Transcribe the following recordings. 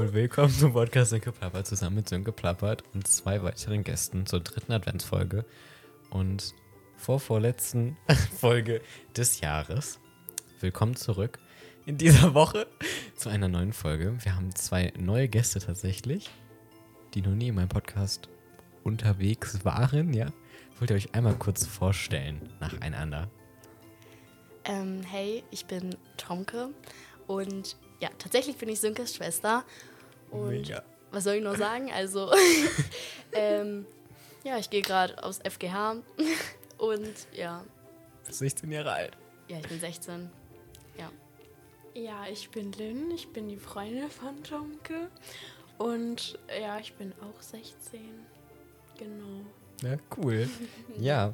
und willkommen zum Podcast Sönke Plappert zusammen mit Sönke Plappert und zwei weiteren Gästen zur dritten Adventsfolge und vorvorletzten Folge des Jahres. Willkommen zurück in dieser Woche zu einer neuen Folge. Wir haben zwei neue Gäste tatsächlich, die noch nie in meinem Podcast unterwegs waren, ja. Wollt ihr euch einmal kurz vorstellen nacheinander? Ähm, hey, ich bin Tomke und ja, tatsächlich bin ich Sünkes Schwester. Und Mega. was soll ich noch sagen? Also, ähm, ja, ich gehe gerade aufs FGH und ja, Bist 16 Jahre alt. ja, ich bin 16. Ja. Ja, ich bin Lynn, ich bin die Freundin von Tomke. Und ja, ich bin auch 16. Genau. Ja, cool. ja.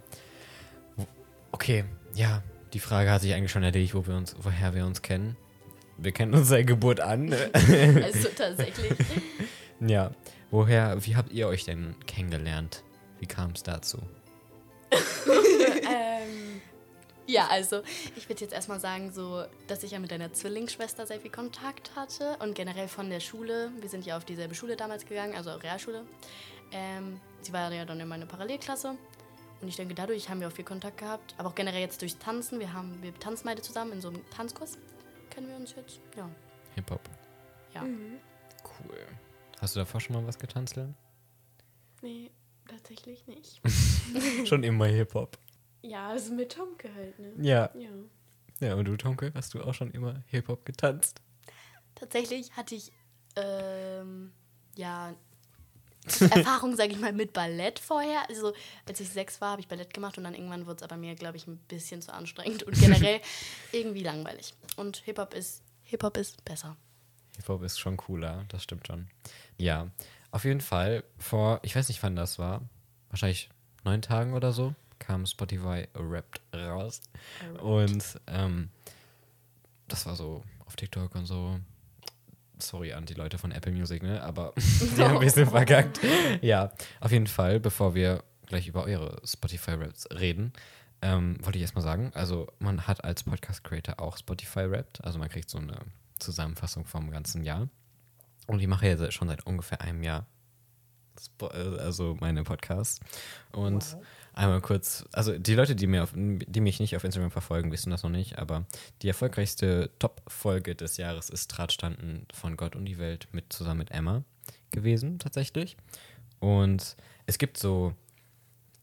Okay, ja. Die Frage hat sich eigentlich schon erledigt, wo wir uns, woher wir uns kennen. Wir kennen uns seit Geburt an. Also tatsächlich. ja. Woher, wie habt ihr euch denn kennengelernt? Wie kam es dazu? ähm, Ja, also ich würde jetzt erstmal sagen, so, dass ich ja mit deiner Zwillingsschwester sehr viel Kontakt hatte und generell von der Schule. Wir sind ja auf dieselbe Schule damals gegangen, also Realschule. Ähm, sie war ja dann in meiner Parallelklasse und ich denke, dadurch haben wir auch viel Kontakt gehabt. Aber auch generell jetzt durchs Tanzen. Wir haben, wir tanzen beide zusammen in so einem Tanzkurs. Kennen wir uns jetzt? Ja. Hip-Hop. Ja. mhm. Cool. Hast du davor schon mal was getanzt, Lynn? nee, tatsächlich nicht. schon immer Hip-Hop. Ja, also mit Tomke halt, ne? Ja. Ja. Ja, und du, Tonke, hast du auch schon immer Hip-Hop getanzt? Tatsächlich hatte ich, ähm, ja, Erfahrung, sage ich mal, mit Ballett vorher. Also, als ich sechs war, habe ich Ballett gemacht und dann irgendwann wurde es aber mir, glaube ich, ein bisschen zu anstrengend und generell irgendwie langweilig. Und Hip-Hop ist, Hip-Hop ist besser. Hip-Hop ist schon cooler, das stimmt schon. Ja, auf jeden Fall, vor, ich weiß nicht wann das war, wahrscheinlich neun Tagen oder so, kam Spotify Wrapped raus. Und ähm, das war so auf TikTok und so. Sorry an die Leute von Apple Music, ne? Aber die haben ein bisschen verkackt. Ja, auf jeden Fall, bevor wir gleich über eure Spotify-Raps reden, ähm, wollte ich erstmal sagen, also man hat als Podcast-Creator auch Spotify-Rapped, also man kriegt so eine Zusammenfassung vom ganzen Jahr. Und ich mache ja schon seit ungefähr einem Jahr Spo äh, also meine Podcasts. Und einmal kurz, also die Leute, die, mir auf, die mich nicht auf Instagram verfolgen, wissen das noch nicht, aber die erfolgreichste Top-Folge des Jahres ist Drahtstanden von Gott und die Welt mit zusammen mit Emma gewesen, tatsächlich. Und es gibt so,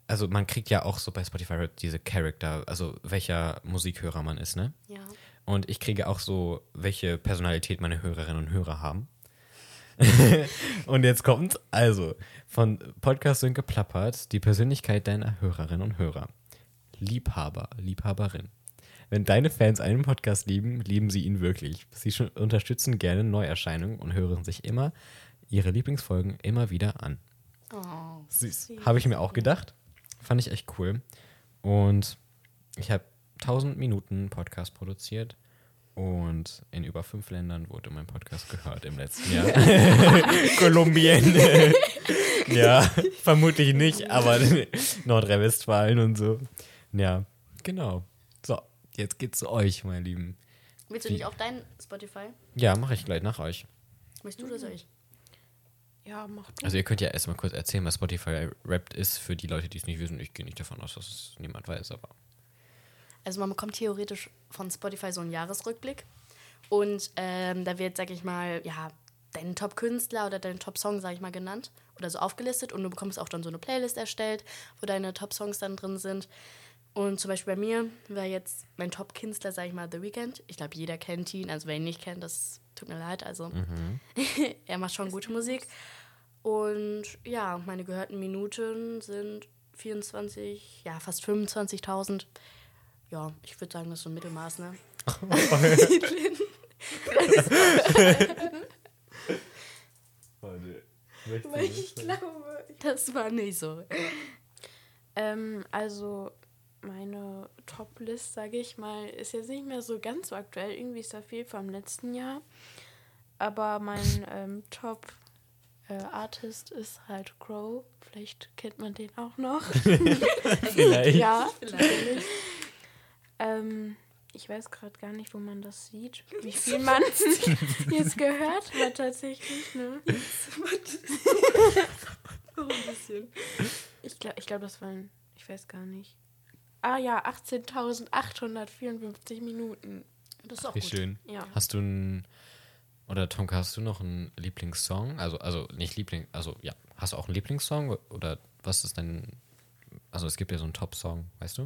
also man kriegt ja auch so bei Spotify diese Charakter, also welcher Musikhörer man ist, ne? Ja. Und ich kriege auch so, welche Personalität meine Hörerinnen und Hörer haben. und jetzt kommt, also, von Podcast Sönke Plappert, die Persönlichkeit deiner Hörerinnen und Hörer. Liebhaber, Liebhaberin. Wenn deine Fans einen Podcast lieben, lieben sie ihn wirklich. Sie unterstützen gerne Neuerscheinungen und hören sich immer ihre Lieblingsfolgen immer wieder an. Oh. Süß. Habe ich mir auch gedacht. Fand ich echt cool. Und ich habe 1000 Minuten Podcast produziert und in über fünf Ländern wurde mein Podcast gehört im letzten Jahr. Kolumbien. ja, vermutlich nicht, aber Nordrhein-Westfalen und so. Ja, genau. So, jetzt geht's zu euch, meine Lieben. Willst du nicht auch dein Spotify? Ja, mache ich gleich nach euch. Möchtest du oder soll ich? Ja, mach du. Also ihr könnt ja erstmal kurz erzählen, was Spotify Wrapped ist für die Leute, die es nicht wissen. Ich gehe nicht davon aus, dass es niemand weiß, aber Also man bekommt theoretisch von Spotify so einen Jahresrückblick. Und ähm, da wird, sag ich mal, ja, dein Top-Künstler oder dein Top-Song, sag ich mal, genannt oder so aufgelistet. Und du bekommst auch dann so eine Playlist erstellt, wo deine Top-Songs dann drin sind. Und zum Beispiel bei mir war jetzt mein Top-Künstler, sag ich mal, The Weeknd. Ich glaube, jeder kennt ihn. Also wer ihn nicht kennt, das tut mir leid. Also er macht schon gute Musik. Und ja, meine gehörten Minuten sind 24, ja, fast 25.000. Ja, ich würde sagen, das ist so ein Mittelmaß, ne? Weil ich glaube. Das war nicht so. Ähm, also meine Top-List, sage ich mal, ist jetzt nicht mehr so ganz so aktuell. Irgendwie ist da viel vom letzten Jahr. Aber mein ähm, Top-Artist ist halt Crow. Vielleicht kennt man den auch noch. vielleicht. ja, Vielleicht. Ähm, ich weiß gerade gar nicht, wo man das sieht, wie viel man jetzt gehört hat tatsächlich. Ne? Ein bisschen. Ich glaube, ich glaub, das waren, ich weiß gar nicht. Ah ja, 18.854 Minuten. Das ist auch Wie gut. schön. Ja. Hast du einen, oder Tonka, hast du noch einen Lieblingssong? Also, also nicht Liebling, also ja, hast du auch einen Lieblingssong? Oder was ist dein, also es gibt ja so einen Top-Song, weißt du?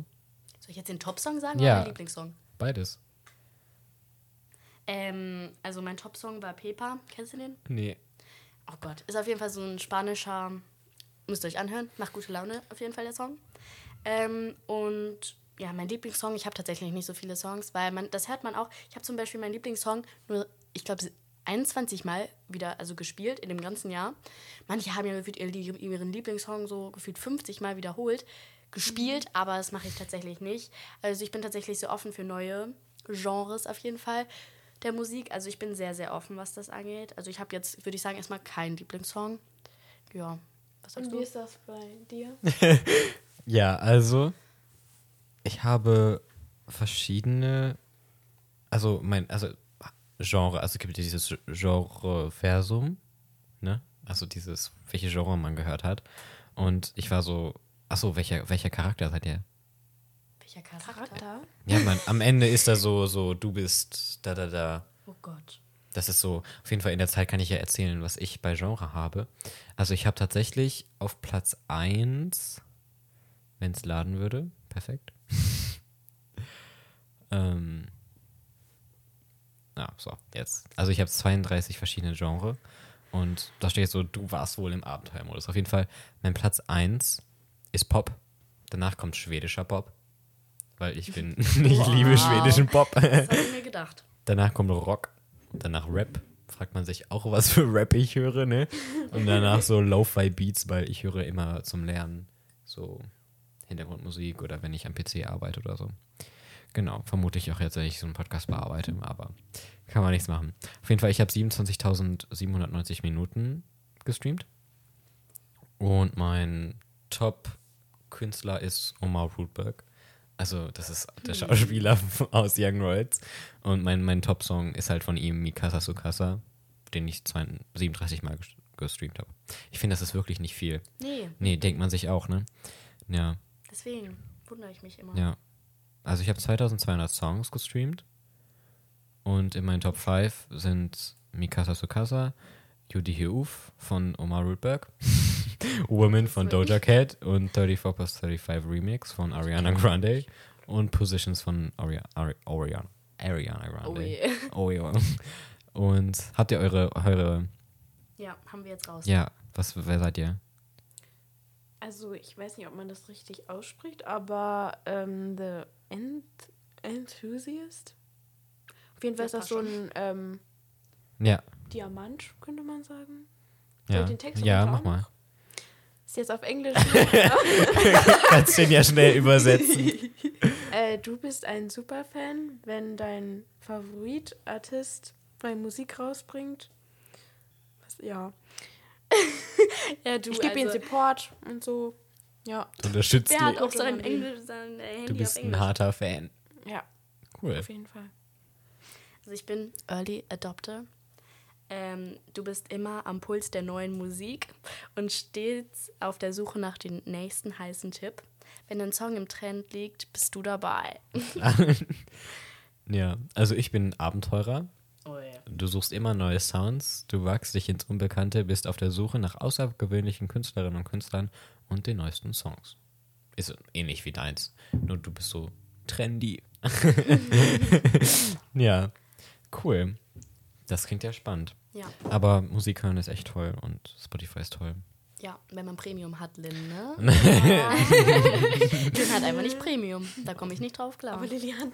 Soll ich jetzt den Top-Song sagen Ja. oder mein Lieblingssong? Beides. Ähm, also mein Top-Song war Pepa. Kennst du den? Nee. Oh Gott. Ist auf jeden Fall so ein spanischer, müsst ihr euch anhören, macht gute Laune auf jeden Fall der Song. Ähm, und ja, mein Lieblingssong, ich habe tatsächlich nicht so viele Songs, weil man, das hört man auch. Ich habe zum Beispiel meinen Lieblingssong nur, ich glaube, 21 Mal wieder also gespielt in dem ganzen Jahr. Manche haben ja gefühlt ihr- ihren Lieblingssong so gefühlt 50 Mal wiederholt, gespielt, aber das mache ich tatsächlich nicht. Also ich bin tatsächlich so offen für neue Genres auf jeden Fall der Musik. Also ich bin sehr, sehr offen, was das angeht. Also ich habe jetzt, würde ich sagen, erstmal keinen Lieblingssong. Ja, was sagst Und wie du? ist das bei dir? Ja, also ich habe verschiedene, also mein, also Genre, also es gibt ja dieses Genre-Versum, ne? Also dieses, welche Genre man gehört hat. Und ich war so, achso, welcher, welcher Charakter seid ihr? Welcher Charakter? Charakter? Ja, man, am Ende ist da so, so, du bist da, da, da. Oh Gott. Das ist so, auf jeden Fall in der Zeit kann ich ja erzählen, was ich bei Genre habe. Also ich habe tatsächlich auf Platz 1, wenn es laden würde, perfekt. ähm, ja, so, jetzt. Also ich habe 32 verschiedene Genre und da steht so, du warst wohl im Abenteuermodus. Auf jeden Fall, mein Platz 1 ist Pop. Danach kommt schwedischer Pop, weil ich bin, ich liebe Wow. schwedischen Pop. Das habe ich mir gedacht. Danach kommt Rock, danach Rap. Fragt man sich auch, was für Rap ich höre, ne? Und danach so Lo-Fi Beats, weil ich höre immer zum Lernen so Hintergrundmusik oder wenn ich am PC arbeite oder so. Genau, vermute ich auch jetzt, wenn ich so einen Podcast bearbeite, aber kann man nichts machen. Auf jeden Fall, ich habe 27.790 Minuten gestreamt und mein Top-Künstler ist Omar Rootberg. Also, das ist der Schauspieler aus Young Royals. Und mein, mein Top-Song ist halt von ihm Mikasa Sukasa, den ich 32 37 Mal ges- gestreamt habe. Ich finde, das ist wirklich nicht viel. Nee, Nee, denkt man sich auch, ne? Ja, deswegen wundere ich mich immer. ja. Also, ich habe 2200 Songs gestreamt. Und in meinen Top 5 sind Mikasa Sukasa, Judy Heuf von Omar Rootberg, Woman von Doja Cat und 34 plus 35 Remix von Ariana Grande und Positions von Aria Ari Ariana, Ariana Grande. Oh je. Oh ja. Und habt ihr eure, eure, Ja, haben wir jetzt raus. ja, was, wer seid ihr? Also, ich weiß nicht, ob man das richtig ausspricht, aber ähm, The Ent Enthusiast? Auf jeden Fall ist das so ein ähm, Ja, Diamant, könnte man sagen. Ja, den Text ja, mach mal. Ist jetzt auf Englisch. Kannst den ja schnell übersetzen. äh, du bist ein Superfan, wenn dein Favoritartist neue Musik rausbringt. Was, ja. Ja, du, Ich gebe ihm also, Support und so. Ja, Du unterstützt Wer hat auch sein. Englisch, sein äh, Handy Du bist auf ein harter Fan. ja, Cool. auf jeden Fall. Also ich bin Early Adopter. Ähm, du bist immer am Puls der neuen Musik und stets auf der Suche nach dem nächsten heißen Tipp. Wenn ein Song im Trend liegt, bist du dabei. Ja, also ich bin Abenteurer. Du suchst immer neue Sounds, du wagst dich ins Unbekannte, bist auf der Suche nach außergewöhnlichen Künstlerinnen und Künstlern und den neuesten Songs. Ist ähnlich wie deins, nur du bist so trendy. ja, cool. Das klingt ja spannend. Ja. Aber Musik hören ist echt toll und Spotify ist toll. Ja, wenn man Premium hat, Lynn, ne? Lynn hat einfach nicht Premium. Da komme ich nicht drauf klar. Aber Lilly hat,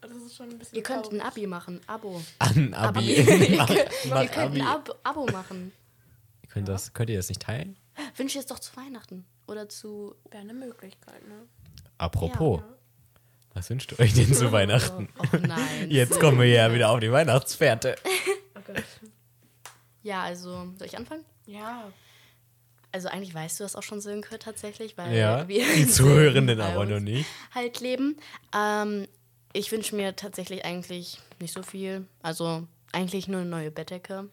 das ist schon ein bisschen Ihr könnt ein. Abi machen. Abo. An Abi. Ihr Mach- mach ihr könnt Abi. ein Abo, Abo machen. Könnt, das, könnt ihr das nicht teilen? Wünsche es doch zu Weihnachten. Oder zu. Wäre eine Möglichkeit, ne? Apropos, Ja. was wünscht ihr euch denn zu Weihnachten? Oh nein. Jetzt kommen wir ja wieder auf die Weihnachtsfährte. Oh Gott. Ja, also, soll ich anfangen? Ja. Also eigentlich weißt du das auch schon, Sönke, tatsächlich, weil Ja, wir die Zuhörenden aber noch nicht. halt leben. Ähm, ich wünsche mir tatsächlich eigentlich nicht so viel. Also eigentlich nur eine neue Bettdecke.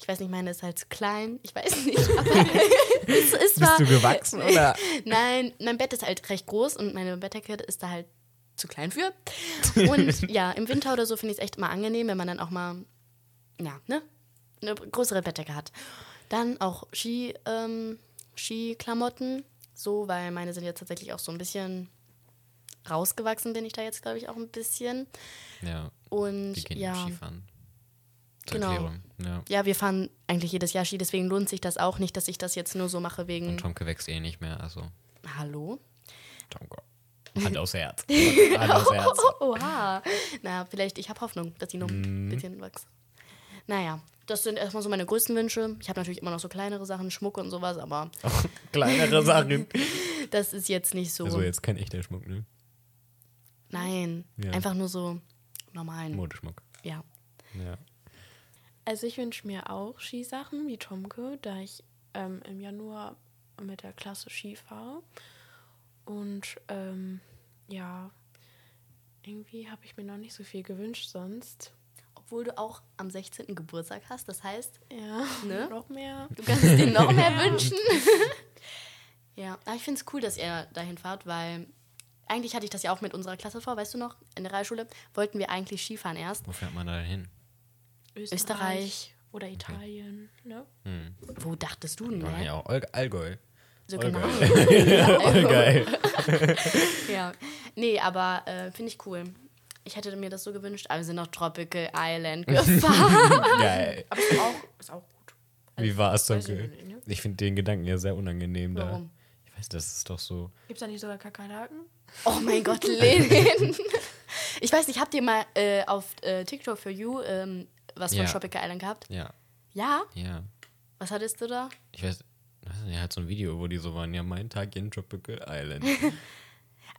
Ich weiß nicht, meine ist halt zu klein. Ich weiß nicht. Es ist Bist du gewachsen oder? Nein, mein Bett ist halt recht groß und meine Bettdecke ist da halt zu klein für. Und ja, im Winter oder so finde ich es echt immer angenehm, wenn man dann auch mal, ja, ne, eine größere Bettdecke hat. Dann auch Ski, ähm, Skiklamotten, so, weil meine sind jetzt tatsächlich auch so ein bisschen rausgewachsen, bin ich da jetzt, glaube ich, auch ein bisschen. Ja, Und die gehen ja, Skifahren. Zur Genau. Erklärung. Ja. ja, wir fahren eigentlich jedes Jahr Ski, deswegen lohnt sich das auch nicht, dass ich das jetzt nur so mache wegen. Und Tomke wächst eh nicht mehr, also Hallo? Tomke. Hand aufs Herz. Hand aufs Herz. Oha. Na, vielleicht, ich habe Hoffnung, dass die noch Mhm. ein bisschen wachsen. Naja, das sind erstmal so meine größten Wünsche. Ich habe natürlich immer noch so kleinere Sachen, Schmuck und sowas, aber Kleinere Sachen. das ist jetzt nicht so. Also jetzt kein echter Schmuck, ne? Nein, Ja. einfach nur so normalen. Modeschmuck. Ja. Ja. Also ich wünsche mir auch Skisachen wie Tomke, da ich ähm, im Januar mit der Klasse Ski fahre. Und ähm, ja, irgendwie habe ich mir noch nicht so viel gewünscht sonst. Obwohl du auch am 16. Geburtstag hast, das heißt, Ja, Ne? noch mehr. du kannst dir noch mehr wünschen. ja, aber ich finde es cool, dass ihr dahin fahrt, weil eigentlich hatte ich das ja auch mit unserer Klasse vor, weißt du noch? In der Realschule wollten wir eigentlich Skifahren erst. Wo fährt man da hin? Österreich. oder Italien. Ne? Hm. Wo dachtest du denn? Ja, hä? ja, Allg- Allgäu. So Allgäu. genau. Allgäu. Ja, nee, aber äh, finde ich cool. Ich hätte mir das so gewünscht, aber wir sind nach Tropical Island gefahren. Geil. Aber ist auch, ist auch gut. Wie war es, weiß ich ne? Ich finde den Gedanken ja sehr unangenehm da. Warum? Ich weiß, das ist doch so. Gibt es da nicht sogar Kakerlaken? oh mein Gott, Lenin. Ich weiß nicht, habt ihr mal äh, auf äh, TikTok for You ähm, was von Ja. Tropical Island gehabt? Ja, Ja? ja. Was hattest du da? Ich weiß, weiß nicht, er hat so ein Video, wo die so waren, ja, mein Tag in Tropical Island.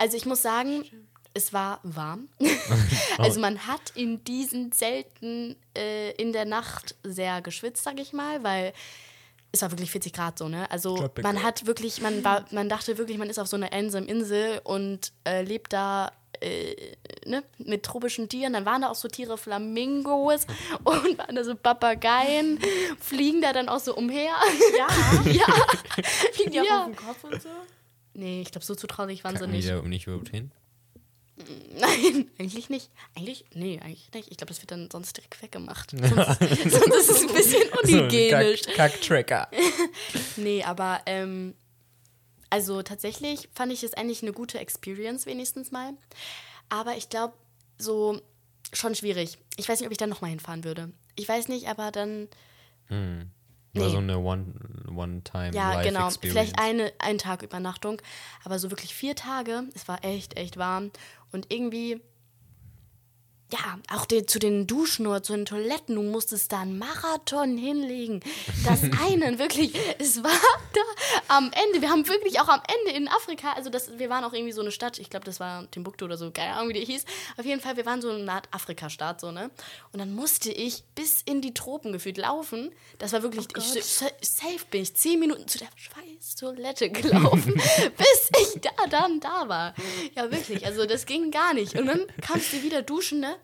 Also ich muss sagen, es war warm. also man hat in diesen Zelten äh, in der Nacht sehr geschwitzt, sag ich mal, weil es war wirklich 40 Grad so, ne? Also Tropical. man hat wirklich, man war, man dachte wirklich, man ist auf so einer einsamen Insel und äh, lebt da äh, ne, mit tropischen Tieren. Dann waren da auch so Tiere, Flamingos und waren da so Papageien, fliegen da dann auch so umher. Ja. ja. Fliegen die auch Ja. auf den Kopf und so? Nee, ich glaube, so zutraulich waren sie Kacken die nicht. da nicht überhaupt hin? Nein, eigentlich nicht. Eigentlich, nee, eigentlich nicht. Ich glaube, das wird dann sonst direkt weggemacht. Sonst, sonst ist es ein bisschen unhygienisch. So Kack- Kack-Tracker. Nee, aber ähm, also tatsächlich fand ich es eigentlich eine gute Experience wenigstens mal. Aber ich glaube, so schon schwierig. Ich weiß nicht, ob ich da nochmal hinfahren würde. Ich weiß nicht, aber dann, Hm. Nee. so eine One- One-Time ja, genau, Experience. vielleicht eine, ein Tag Übernachtung. Aber so wirklich vier Tage, es war echt, echt warm. Und irgendwie, ja, auch die, zu den Duschen oder zu den Toiletten, du musstest da einen Marathon hinlegen. Das eine, wirklich, es war da am Ende, wir haben wirklich auch am Ende in Afrika, also das, wir waren auch irgendwie so eine Stadt, ich glaube, das war Timbuktu oder so, keine Ahnung, wie die hieß. Auf jeden Fall, wir waren so eine Art Afrika-Staat, so, ne? Und dann musste ich bis in die Tropen gefühlt laufen. Das war wirklich, ich, sa- safe bin ich zehn Minuten zu der scheiß Toilette gelaufen, bis ich da dann da war. Ja, wirklich, also das ging gar nicht. Und dann kamst du wieder duschen, ne?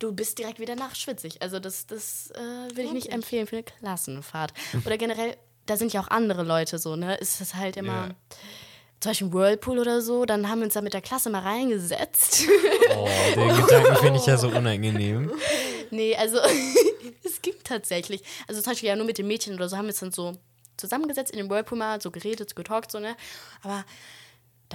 Du bist direkt wieder nachschwitzig. Also das, das äh, würde ich nicht empfehlen für eine Klassenfahrt. Oder generell, da sind ja auch andere Leute so, ne? Ist das halt immer... Ja. Zum Beispiel Whirlpool oder so, dann haben wir uns da mit der Klasse mal reingesetzt. Oh, den Gedanken finde ich ja so unangenehm. Nee, also es ging tatsächlich. Also zum Beispiel ja nur mit den Mädchen oder so haben wir uns dann so zusammengesetzt in den Whirlpool mal, so geredet, so getalkt, so, ne? Aber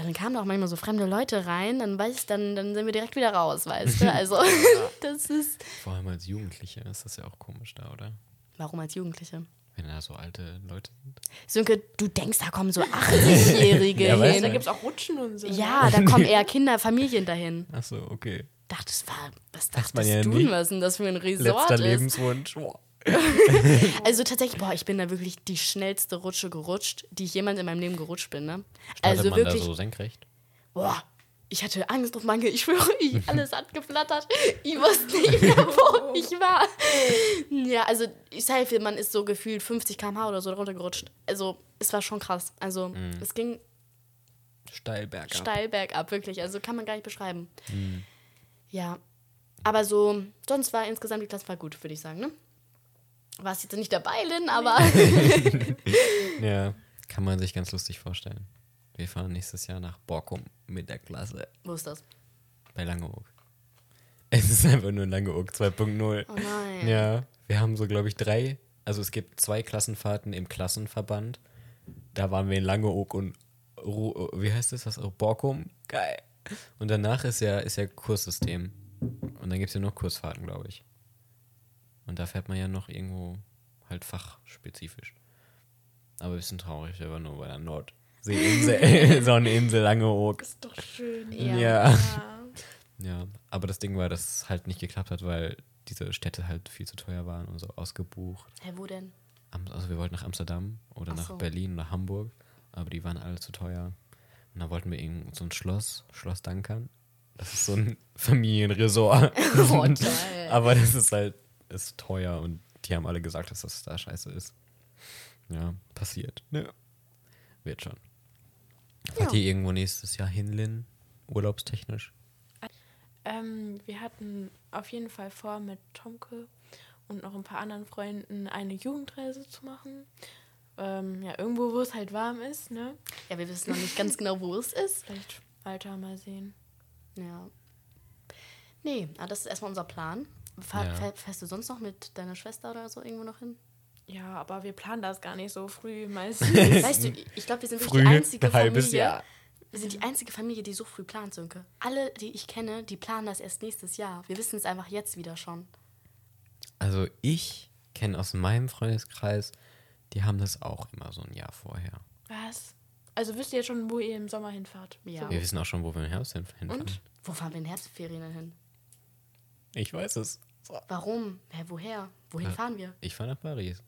dann kamen auch manchmal so fremde Leute rein, dann weiß dann, dann sind wir direkt wieder raus, weißt du? Also das ist. Vor allem als Jugendliche ist das ja auch komisch da, oder? Warum als Jugendliche? Wenn da so alte Leute sind. Sönke, du denkst, da kommen so 80-Jährige Ja, hin. Da gibt es auch Rutschen und so. Ja, da kommen eher Kinder, Familien dahin. Ach so, okay. Dachtest, war, was man dachtest ja du, was denn das für ein Resort Letzter ist? Lebenswunsch. Boah. Also tatsächlich, boah, ich bin da wirklich die schnellste Rutsche gerutscht, die ich jemals in meinem Leben gerutscht bin, ne? Startet also man wirklich, da so senkrecht? boah, ich hatte Angst auf Mange, ich schwöre, ich, alles hat geflattert. Ich wusste nicht mehr, wo ich war. Ja, also ich sage, man ist so gefühlt 50 km/h oder so runtergerutscht. Also es war schon krass. Also es ging Steil bergab. steil bergab, wirklich. Also kann man gar nicht beschreiben. Ja. Aber so, sonst war insgesamt die Klassenfahrt gut, würde ich sagen, ne? Warst jetzt nicht dabei, Lynn, aber. Ja, kann man sich ganz lustig vorstellen. Wir fahren nächstes Jahr nach Borkum mit der Klasse Wo ist das? bei Langeoog. Es ist einfach nur Langeoog 2.0. Oh nein. Ja, wir haben so, glaube ich, drei. Also es gibt zwei Klassenfahrten im Klassenverband. Da waren wir in Langeoog und Ru wie heißt das? Was? Borkum. Geil. Und danach ist ja, ist ja Kurssystem. Und dann gibt es ja noch Kursfahrten, glaube ich. Und da fährt man ja noch irgendwo halt fachspezifisch. Aber ein bisschen traurig, aber nur bei der Nordseeinsel, Sonneninsel Langeoog. Ist doch schön. Ja. Ja. Ja. Aber das Ding war, dass es halt nicht geklappt hat, weil diese Städte halt viel zu teuer waren und so ausgebucht. Hä, wo denn? Also wir wollten nach Amsterdam oder Ach nach so. Berlin oder Hamburg, aber die waren alle zu teuer. Und dann wollten wir irgend so ein Schloss, Schloss Dankern. Das ist so ein Familienresort. Oh, aber das ist halt, ist teuer und die haben alle gesagt, dass das da scheiße ist. Ja, passiert. Ne? Wird schon. Fahrt Ja. ihr irgendwo nächstes Jahr hin, Lin? Urlaubstechnisch? Ähm, wir hatten auf jeden Fall vor, mit Tomke und noch ein paar anderen Freunden eine Jugendreise zu machen. Ähm, ja, irgendwo, wo es halt warm ist, ne? Ja, wir wissen noch nicht ganz genau, wo es ist. Vielleicht weiter mal sehen. Ja. Nee, aber das ist erstmal unser Plan. Fahr, Ja. fähr, fährst du sonst noch mit deiner Schwester oder so irgendwo noch hin? Ja, aber wir planen das gar nicht so früh meistens. Weißt du, ich glaube, wir sind wirklich Früh, die einzige Familie. Jahr. Wir sind die einzige Familie, die so früh plant, Sönke. Alle, die ich kenne, die planen das erst nächstes Jahr. Wir wissen es einfach jetzt wieder schon. Also ich kenne aus meinem Freundeskreis, die haben das auch immer so ein Jahr vorher. Was? Also wisst ihr jetzt schon, wo ihr im Sommer hinfahrt? Ja. Wir wissen auch schon, wo wir im Herbst hin- hinfahren. Und? Wo fahren wir in Herbstferien hin? Ich weiß es. So. Warum? Hä, woher? Wohin Ja. fahren wir? Ich fahre nach Paris.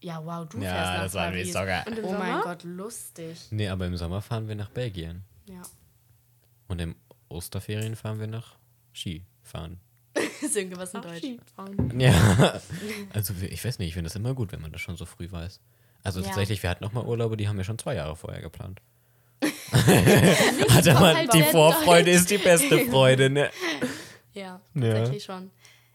Ja, wow, du Ja, fährst nach das war Paris. sogar- Und im Oh Sommer? mein Gott, lustig. Nee, aber im Sommer fahren wir nach Belgien. Ja. Und im Osterferien fahren wir nach Skifahren. Sönke, was in Ach, Deutsch? Skifahren. Ja. Also ich weiß nicht, ich finde das immer gut, wenn man das schon so früh weiß. Also Ja. tatsächlich, wir hatten auch mal Urlaube, die haben wir schon zwei Jahre vorher geplant. Hatte man, halt die Vorfreude ist die beste Freude, ne? Ja, Ja. tatsächlich schon.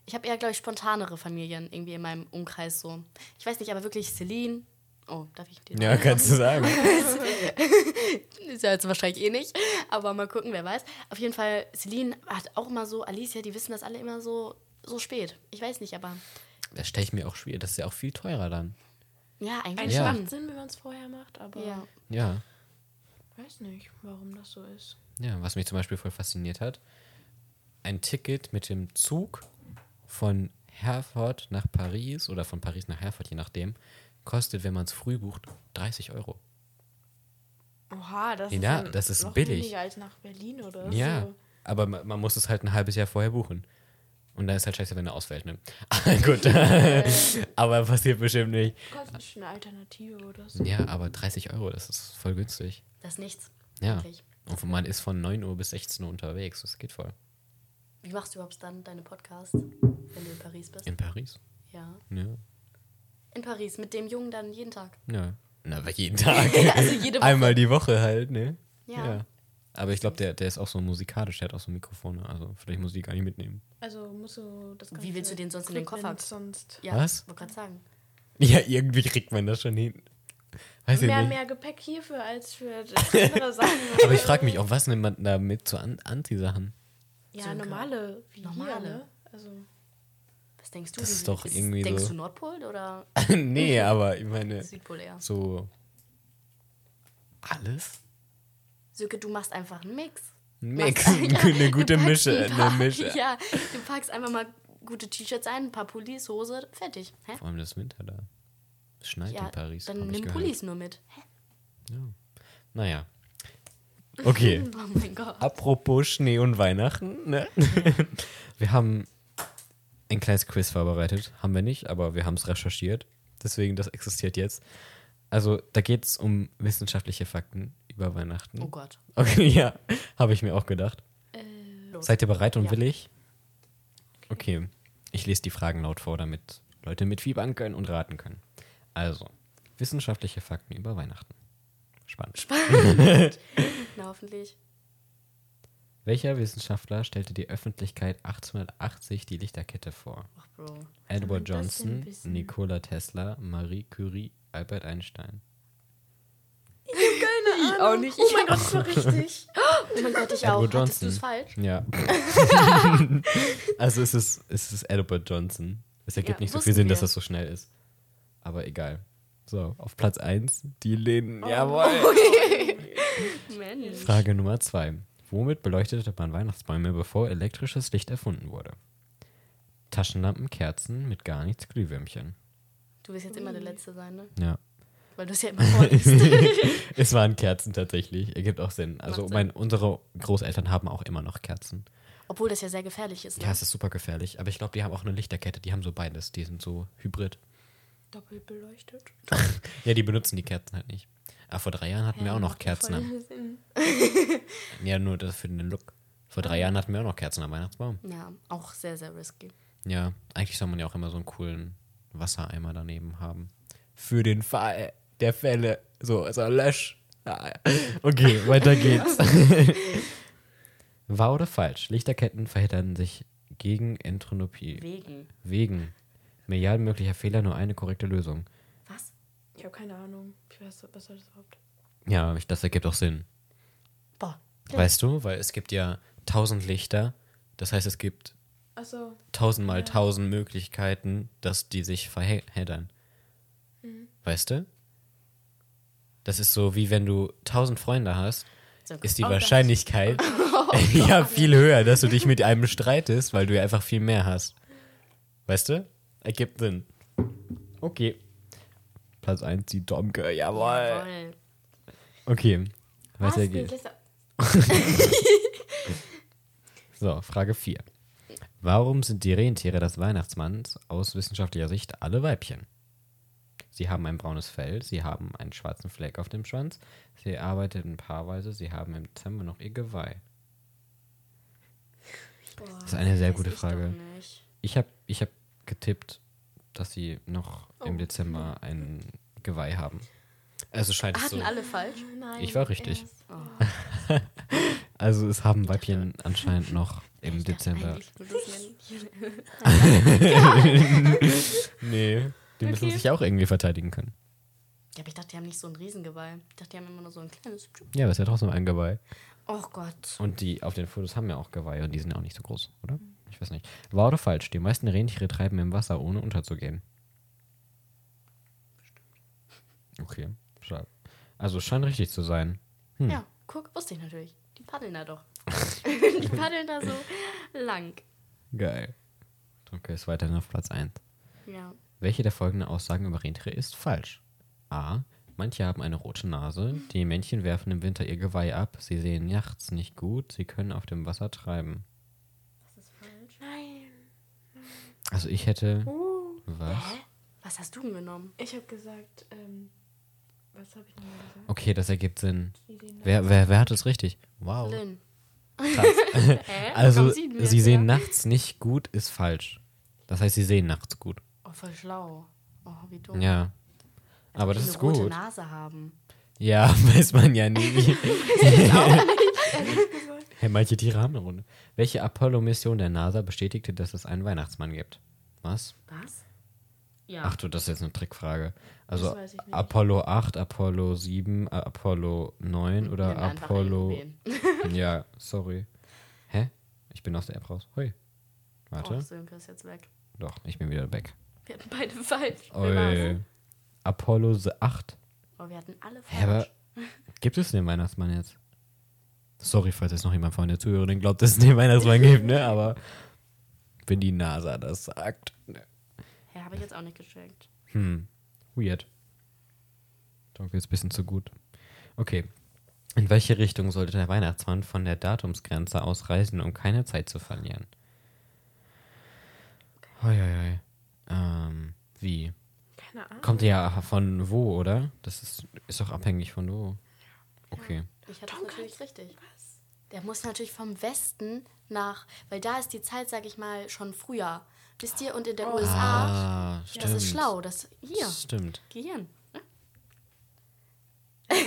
Ich habe eher, glaube ich, spontanere Familien irgendwie in meinem Umkreis so. Ich weiß nicht, aber wirklich Celine. Oh, darf ich die Ja, kannst du sagen. Ist ja jetzt wahrscheinlich eh nicht. Aber mal gucken, wer weiß. Auf jeden Fall, Celine hat auch immer so, Alicia, die wissen das alle immer so, so spät. Ich weiß nicht, aber Das stelle ich mir auch schwierig. Das ist ja auch viel teurer dann. ja, eigentlich Eigentlich Ja. macht Sinn, wenn man es vorher macht, aber Ja. Ja. weiß nicht, warum das so ist. Ja, was mich zum Beispiel voll fasziniert hat, ein Ticket mit dem Zug von Herford nach Paris oder von Paris nach Herford, je nachdem, kostet, wenn man es früh bucht, 30 Euro. Oha, das Ja, ist, das ist noch billig. weniger als nach Berlin oder Ja, so. aber man, man muss es halt ein halbes Jahr vorher buchen. Und dann ist halt scheiße, wenn er ausfällt, ne? Gut. aber passiert bestimmt nicht. Kostet eine Alternative oder so. Ja, aber 30 Euro, das ist voll günstig. das ist nichts. Ja. Wirklich. Und man ist von 9 Uhr bis 16 Uhr unterwegs. Das geht voll. Wie machst du überhaupt dann deine Podcasts, wenn du in Paris bist? In Paris? Ja. Ja. In Paris, mit dem Jungen dann jeden Tag. Ja. Na, aber jeden Tag. Also jede Woche. Einmal die Woche halt, ne? Ja. Aber ich glaube, der, der ist auch so musikalisch, der hat auch so Mikrofone. Also vielleicht muss ich die gar nicht mitnehmen. Also musst du das Wie willst du den sonst in den Koffer? Sonst Ja, Was? wollte gerade sagen. Ja, irgendwie kriegt man das schon hin. Weiß ich mehr, nicht. mehr Gepäck hierfür als für andere Sachen. Aber ich frage mich auch, was nimmt man da mit zu An Anti-Sachen? Ja, ein normale wie Normale. hier, ne? Also Was denkst du? Das ist doch irgendwie Denkst so- du Nordpol oder nee, aber ich meine, Südpol eher? so. Alles? Söke, du machst einfach einen Mix. Ein Mix. Machst- eine gute Mische. ein Eine Mische. Ja, du packst einfach mal gute T-Shirts ein, ein paar Pullis, Hose, fertig. Hä? Vor allem das Winter da. Es schneit Ja, in Paris. dann nimm. Pullis nur mit. Hä? Ja. Naja. Okay. Oh mein Gott. Apropos Schnee und Weihnachten, ne? wir haben ein kleines Quiz vorbereitet. Haben wir nicht, aber wir haben es recherchiert. Deswegen, das existiert jetzt. Also, da geht es um wissenschaftliche Fakten über Weihnachten. Oh Gott. Okay, ja, habe ich mir auch gedacht. Los. Seid ihr bereit und Ja. willig? Okay, ich lese die Fragen laut vor, damit Leute mitfiebern können und raten können. Also, wissenschaftliche Fakten über Weihnachten. Spannend. Na, hoffentlich. Welcher Wissenschaftler stellte die Öffentlichkeit 1880 die Lichterkette vor? Ach, Bro. Edward Johnson? Nikola Tesla, Marie Curie, Albert Einstein. Ich auch nicht. Oh mein Gott, das war richtig. Oh mein Gott, ich auch. Edward Hattest du Johnson. es falsch? Ja. also es ist, es ist Edward Johnson. Es ergibt Ja, nicht so viel Sinn, dass wir. das so schnell ist. Aber egal. So, auf Platz 1, die Läden. Oh. Jawohl. Mensch. Frage Nummer 2. Womit beleuchtete man Weihnachtsbäume, bevor elektrisches Licht erfunden wurde? Taschenlampen, Kerzen, mit gar nichts Glühwürmchen. Du wirst jetzt immer der Letzte sein, ne? Ja. Weil du es ja immer vorliest. Es waren Kerzen tatsächlich. Ergibt auch Sinn. Also Sinn. mein, unsere Großeltern haben auch immer noch Kerzen. Obwohl das ja sehr gefährlich ist, ne? Ja, es ist super gefährlich. Aber ich glaube, die haben auch eine Lichterkette. Die haben so beides. Die sind so hybrid. Doppelt beleuchtet. Ja, die benutzen die Kerzen halt nicht. Aber vor drei Jahren hatten wir auch noch Kerzen. Am, ja, nur das für den Look. Vor drei Jahren hatten wir auch noch Kerzen am Weihnachtsbaum. Ja, auch sehr, sehr risky. Ja, eigentlich soll man ja auch immer so einen coolen Wassereimer daneben haben. Für den Fall der Fälle. So, also lösch. Ah, ja. Okay, weiter geht's. Wahr oder falsch? Lichterketten verhindern sich gegen Entropie. Wegen. Wegen Milliarden möglicher Fehler nur eine korrekte Lösung. Was? Ich habe keine Ahnung. Ich weiß, was soll das überhaupt? Ja, ich- das ergibt auch Sinn. Boah. Weißt du, weil es gibt ja tausend Lichter. Das heißt, es gibt Achso. tausendmal tausend Möglichkeiten, dass die sich verheddern. Weißt du? Das ist so, wie wenn du tausend Freunde hast, So, ist die Oh. Wahrscheinlichkeit ja viel höher, dass du dich mit einem streitest, weil du ja einfach viel mehr hast. Weißt du? Ergibt Sinn. Okay. Platz 1, die Domke, jawohl. Jawohl. Okay. Was? Weiter geht's. So, Frage 4. Warum sind die Rentiere des Weihnachtsmanns aus wissenschaftlicher Sicht alle Weibchen? Sie haben ein braunes Fell, sie haben einen schwarzen Fleck auf dem Schwanz, sie arbeiten paarweise, sie haben im Dezember noch ihr Geweih. Boah, Das ist eine sehr gute Frage. Ich habe ich hab getippt, dass sie noch im Oh. Dezember ein Geweih haben. Also scheint es Hatten so. alle falsch? Nein. Ich war richtig. Oh, Also es haben Weibchen anscheinend noch im Dezember. Nee, die müssen Okay. sich auch irgendwie verteidigen können. Ja, aber ich dachte, die haben nicht so ein Riesengeweih. Ich dachte, die haben immer nur so ein kleines. Ja, aber es ist ja trotzdem ein Geweih. Oh Gott. Und die auf den Fotos haben ja auch Geweihe und die sind ja auch nicht so groß, oder? Ich weiß nicht. Wahr oder falsch? Die meisten Rentiere treiben im Wasser, ohne unterzugehen. Okay, schade. Also es scheint richtig zu sein. Hm. Ja, guck, wusste ich natürlich. Die paddeln da doch. die paddeln da so lang. Geil. Okay, ist weiterhin auf Platz 1. Ja. Welche der folgenden Aussagen über Rentiere ist falsch? A. Manche haben eine rote Nase. Die Männchen werfen im Winter ihr Geweih ab. Sie sehen nachts nicht gut. Sie können auf dem Wasser treiben. Das ist falsch. Nein. Also ich hätte... Uh, Was? Hä? Was hast du denn genommen? ich habe gesagt, ähm, was habe ich nochmal gesagt? Okay, das ergibt Sinn. Wer, wer, wer hat es richtig? Wow. Lynn. Krass. Hä? Also, sie denn sie jetzt sehen nachts nicht gut, ist falsch. Das heißt, sie sehen nachts gut. Oh, voll schlau. Oh, wie dumm. Ja. Aber ob das ist gut. Nase haben. Ja, weiß man ja nie. hey, manche Tiere haben eine Runde. Welche Apollo-Mission der NASA bestätigte, dass es einen Weihnachtsmann gibt? Was? Was? Ja. Ach du, das ist jetzt eine Trickfrage. Also. Apollo 8, Apollo 7, äh, Apollo 9 oder Apollo. Ja, sorry. Hä? Ich bin aus der App raus. Hui. Warte. Oh, Sönke ist jetzt weg. Doch, ich bin wieder weg. Wir hatten beide falsch. Apollo 8. Oh, wir hatten alle Hä, aber falsch. gibt es den Weihnachtsmann jetzt? Sorry, falls jetzt noch jemand von der Zuhörerin glaubt, dass es den Weihnachtsmann gibt, ne? Aber wenn die NASA das sagt. Ne. Hä, habe ich jetzt auch nicht gecheckt. Hm, weird. Danke, ist ein bisschen zu gut. Okay. In welche Richtung sollte der Weihnachtsmann von der Datumsgrenze aus reisen, um keine Zeit zu verlieren? Hoi, hoi, hoi. Ähm, wie? Keine Ahnung. Kommt ja von wo, oder? Das ist, ist doch abhängig von wo. Okay. Ich hatte Tom das natürlich richtig. Der muss natürlich vom Westen nach, weil da ist die Zeit, sag ich mal, schon früher. Wisst ihr? Und in der USA, Ah, stimmt. das ist schlau. Das hier, Stimmt. Gehirn.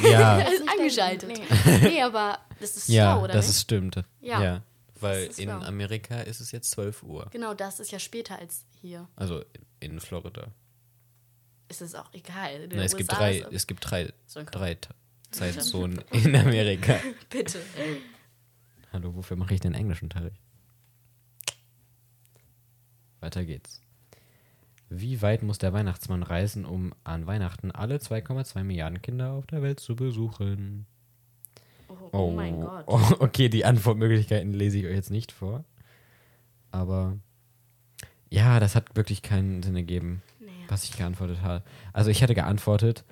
Ja, Er ist angeschaltet. denken, Nee. aber Das ist Ja, schlau, oder das nicht? ist stimmt. Ja. Ja. Weil in schlau. Amerika ist es jetzt 12 Uhr. Genau, das ist ja später als hier. Also in Florida. Ist es auch egal. Nein, es gibt drei, es gibt drei, So drei Zeitzonen in Amerika. Bitte. Hallo, wofür mache ich den Englischunterricht? Weiter geht's. Wie weit muss der Weihnachtsmann reisen, um an Weihnachten alle 2,2 Milliarden Kinder auf der Welt zu besuchen? Oh, oh mein Gott. oh, okay, die Antwortmöglichkeiten lese ich euch jetzt nicht vor. Aber ja, das hat wirklich keinen Sinn ergeben. Was ich geantwortet habe. Also ich hatte geantwortet,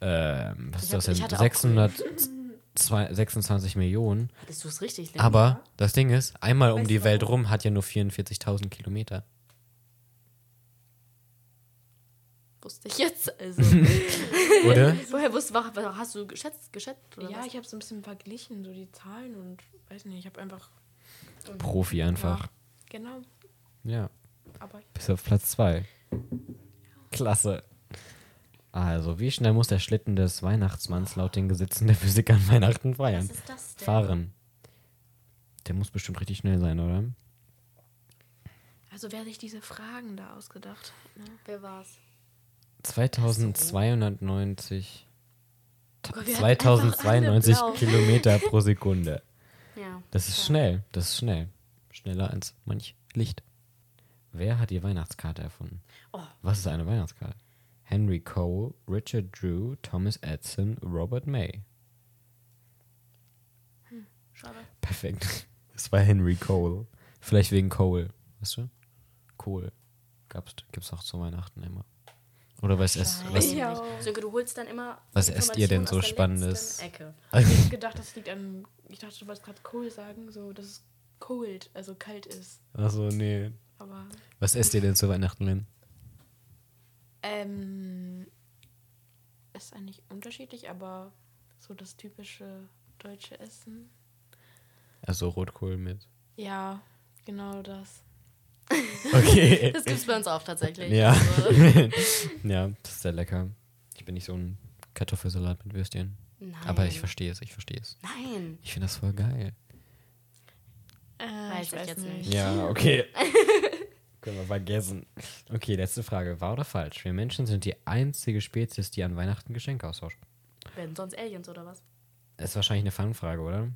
ähm, was Ich ist das denn? hatte auch 626 Millionen. Hattest du es richtig? Lynn? Aber das Ding ist, einmal um Weißt die du Welt warum? rum hat ja nur 44.000 Kilometer. Wusste ich jetzt. Also. Oder? Woher wusstest du, hast du geschätzt, geschätzt? Oder Ja, was? ich habe so ein bisschen verglichen, so die Zahlen und weiß nicht, ich habe einfach. Profi einfach. Genau, Ja. aber Bis auf Platz 2. Klasse. Also, wie schnell muss der Schlitten des Weihnachtsmanns laut den Gesetzen der Physik an Weihnachten feiern? Was ist das denn? Fahren. Der muss bestimmt richtig schnell sein, oder? also wer sich diese Fragen da ausgedacht hat, ne? Wer war's? 2290. Gott, wir hatten einfach alle 2092 blau. Kilometer pro Sekunde. Ja. Das ist schnell. Das ist schnell. Schneller als manch Licht. Wer hat die Weihnachtskarte erfunden? Oh. Was ist eine Weihnachtskarte? Henry Cole, Richard Drew, Thomas Edison, Robert May. Schade. Perfekt. Das war Henry Cole. Vielleicht wegen Cole. Weißt du? Kohl. Gab's, gibt's auch zu Weihnachten immer. Oder was, es, was, Ja. Sönke, du holst dann immer. Was esst ihr denn so Spannendes? Ecke. Ich hab gedacht, das liegt an. Ich dachte, du wolltest gerade cool sagen, so dass es cold, also kalt ist. Achso, nee. Aber Was esst ihr denn zu Weihnachten, Lynn? ähm, ist eigentlich unterschiedlich, aber so das typische deutsche Essen. Also Rotkohl mit. Ja, genau das. Okay. Das gibt's bei uns auch tatsächlich. Ja. Also, ja, das ist sehr lecker. Ich bin nicht so ein Kartoffelsalat mit Würstchen. nein. Aber ich verstehe es, ich verstehe es. Nein. Ich finde das voll geil. Äh, Weiß ich jetzt nicht. Ja, okay. Können wir vergessen. Okay, letzte Frage. Wahr oder falsch? Wir Menschen sind die einzige Spezies, die an Weihnachten Geschenke austauscht. Werden sonst Aliens oder was? Ist wahrscheinlich eine Fangfrage, oder?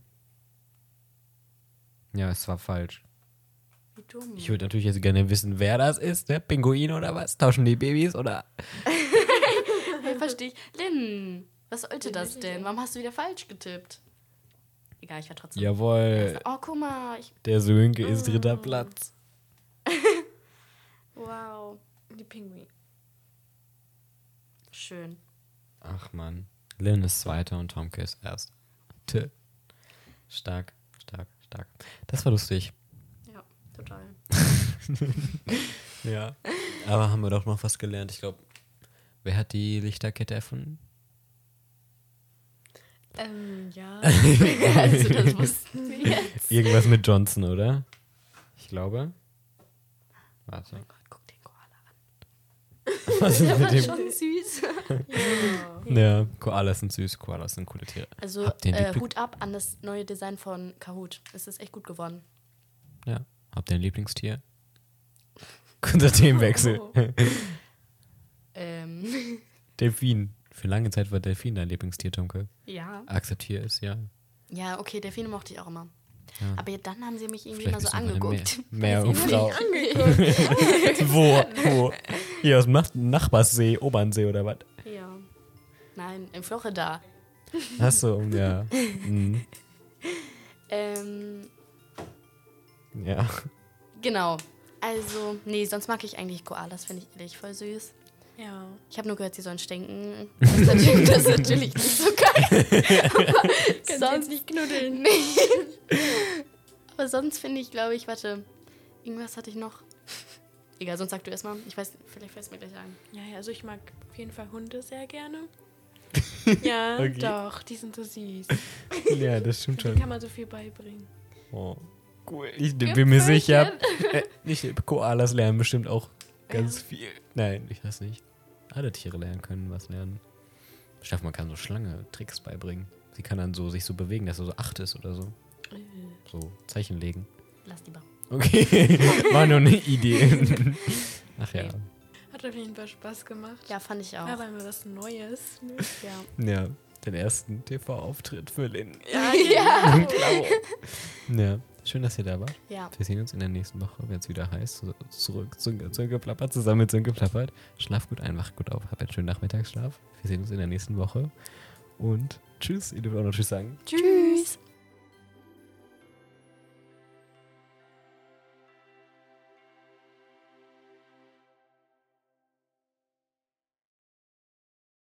Ja, es war falsch. Wie dumm. Ich würde natürlich jetzt gerne wissen, wer das ist. Der Pinguin oder was? Tauschen die Babys oder? Hey, verstehe ich. Lynn, was sollte das denn? Warum hast du wieder falsch getippt? Egal, ich war trotzdem. Jawohl, Oh, guck mal. Ich, der Sönke ist dritter Platz. wow. Die Pinguin. Schön. Ach man. Lynn ist zweiter und Tomke ist erst. T. Stark, stark, stark. Das war lustig. Ja, total. Ja. Aber haben wir doch noch was gelernt. Ich glaube, wer hat die Lichterkette erfunden? Ähm, ja. also, das wussten wir jetzt. Irgendwas mit Johnson, oder? Ich glaube. Warte. Gott, guck den Koala an. Was ist Der mit war dem? schon süß. ja. Ja, Koalas sind süß. Koalas sind coole Tiere. Also, äh, Hut ab an das neue Design von Kahoot. Es ist echt gut geworden. Ja. Habt ihr ein Lieblingstier? Kurzer Themenwechsel. Oh. Ähm, Delfin. Für lange Zeit war Delfin dein Lieblingstier, Tomke. ja. Akzeptiere es, ja. Ja, okay, Delfine mochte ich auch immer. Ja. Aber dann haben sie mich irgendwie Vielleicht immer so angeguckt. Weiß ich Meerjungfrau. Wo? Wo? Hier aus dem Nach Nachbarsee, Obernsee oder was? Ja. Nein, in Florida. Achso, ja. Mhm. Ähm, Ja. genau. Also, nee, sonst mag ich eigentlich Koalas, finde ich ehrlich voll süß. Ja. Ich habe nur gehört, sie sollen stinken. Das ist natürlich, das ist natürlich nicht so geil. Aber Kannst sonst jetzt nicht knuddeln. Nee. Aber sonst finde ich, glaube ich, warte, irgendwas hatte ich noch. Egal, sonst sag du erstmal. Ich weiß, vielleicht fällt es mir gleich ein. Ja, ja, also ich mag auf jeden Fall Hunde sehr gerne. ja, Okay. doch, die sind so süß. Ja, das stimmt Die schon. kann man so viel beibringen. Oh, cool. Ich bin mir sicher, äh, nicht, Koalas lernen bestimmt auch ganz Ja. viel. Nein, ich weiß nicht. Alle Tiere lernen können was lernen. Ich hoffe, man kann so Schlange Tricks beibringen. Sie kann dann so sich so bewegen, dass er so acht ist oder so. Äh, So Zeichen legen. Lass lieber. Okay, war nur eine Idee. Ach ja. Hat auf jeden Fall Spaß gemacht. Ja, fand ich auch. Ja, weil mir was Neues. Ne? Ja. Ja, den ersten TV-Auftritt für Lynn. Ja, Ja. ja, schön, dass ihr da wart. ja. Wir sehen uns in der nächsten Woche, wenn es wieder heißt. Zurück, Zunge, Zunge plappert, zusammen mit Zunge plappert. Schlaf gut ein, wach gut auf, hab einen schönen Nachmittagsschlaf. Wir sehen uns in der nächsten Woche. Und tschüss. Ihr dürft auch noch Tschüss sagen. Tschüss.